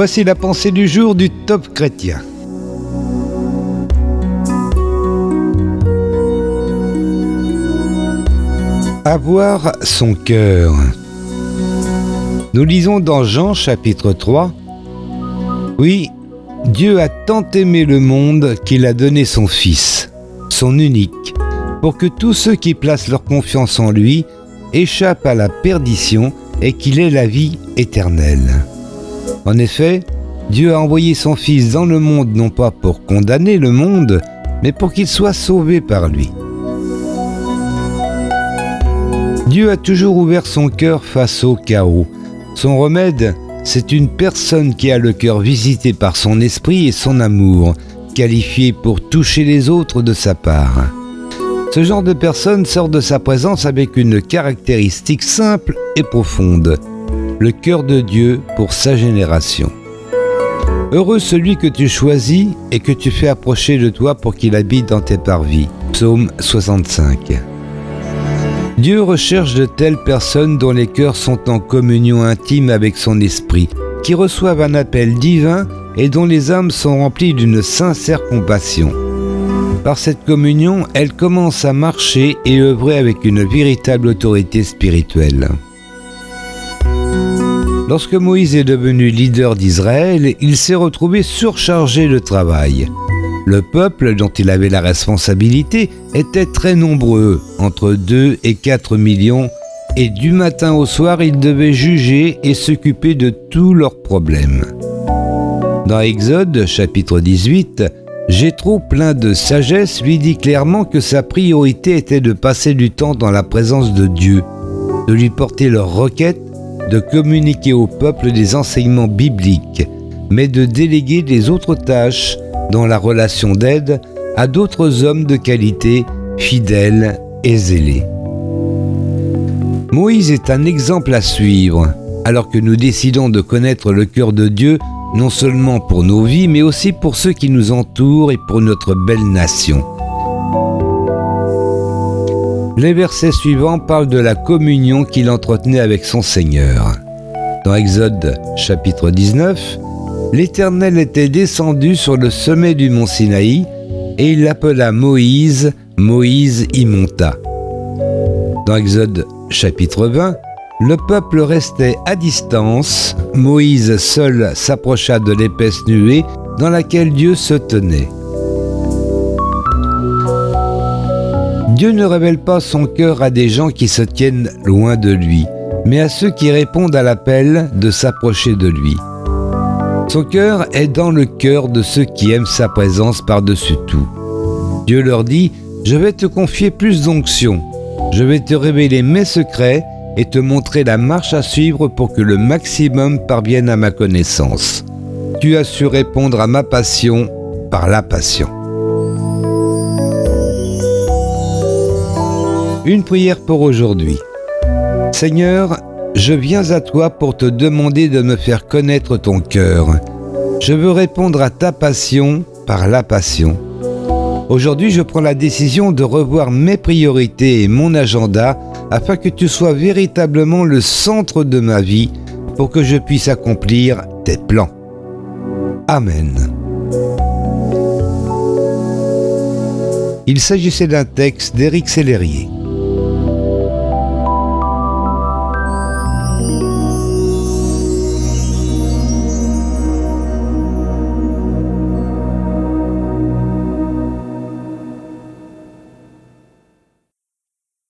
Voici la pensée du jour du top chrétien. Avoir son cœur. Nous lisons dans Jean chapitre 3. Oui, Dieu a tant aimé le monde qu'il a donné son Fils, son unique, pour que tous ceux qui placent leur confiance en lui échappent à la perdition et qu'il ait la vie éternelle. En effet, Dieu a envoyé son Fils dans le monde non pas pour condamner le monde, mais pour qu'il soit sauvé par lui. Dieu a toujours ouvert son cœur face au chaos. Son remède, c'est une personne qui a le cœur visité par son esprit et son amour, qualifiée pour toucher les autres de sa part. Ce genre de personne sort de sa présence avec une caractéristique simple et profonde, le cœur de Dieu pour sa génération. Heureux celui que tu choisis et que tu fais approcher de toi pour qu'il habite dans tes parvis. Psaume 65. Dieu recherche de telles personnes dont les cœurs sont en communion intime avec son esprit, qui reçoivent un appel divin et dont les âmes sont remplies d'une sincère compassion. Par cette communion, elles commencent à marcher et œuvrer avec une véritable autorité spirituelle. Lorsque Moïse est devenu leader d'Israël, il s'est retrouvé surchargé de travail. Le peuple dont il avait la responsabilité était très nombreux, entre 2 et 4 millions, et du matin au soir il devait juger et s'occuper de tous leurs problèmes. Dans Exode chapitre 18, Jétro, plein de sagesse, lui dit clairement que sa priorité était de passer du temps dans la présence de Dieu, de lui porter leurs requêtes, de communiquer au peuple des enseignements bibliques, mais de déléguer les autres tâches dans la relation d'aide à d'autres hommes de qualité, fidèles et zélés. Moïse est un exemple à suivre, alors que nous décidons de connaître le cœur de Dieu, non seulement pour nos vies, mais aussi pour ceux qui nous entourent et pour notre belle nation. Les versets suivants parlent de la communion qu'il entretenait avec son Seigneur. Dans Exode chapitre 19, l'Éternel était descendu sur le sommet du mont Sinaï, et il l'appela Moïse, Moïse y monta. Dans Exode chapitre 20, le peuple restait à distance, Moïse seul s'approcha de l'épaisse nuée dans laquelle Dieu se tenait. Dieu ne révèle pas son cœur à des gens qui se tiennent loin de lui, mais à ceux qui répondent à l'appel de s'approcher de lui. Son cœur est dans le cœur de ceux qui aiment sa présence par-dessus tout. Dieu leur dit, je vais te confier plus d'onction, je vais te révéler mes secrets et te montrer la marche à suivre pour que le maximum parvienne à ma connaissance. Tu as su répondre à ma passion par la passion. Une prière pour aujourd'hui. Seigneur, je viens à toi pour te demander de me faire connaître ton cœur. Je veux répondre à ta passion par la passion. Aujourd'hui, je prends la décision de revoir mes priorités et mon agenda afin que tu sois véritablement le centre de ma vie pour que je puisse accomplir tes plans. Amen. Il s'agissait d'un texte d'Éric Sellerier.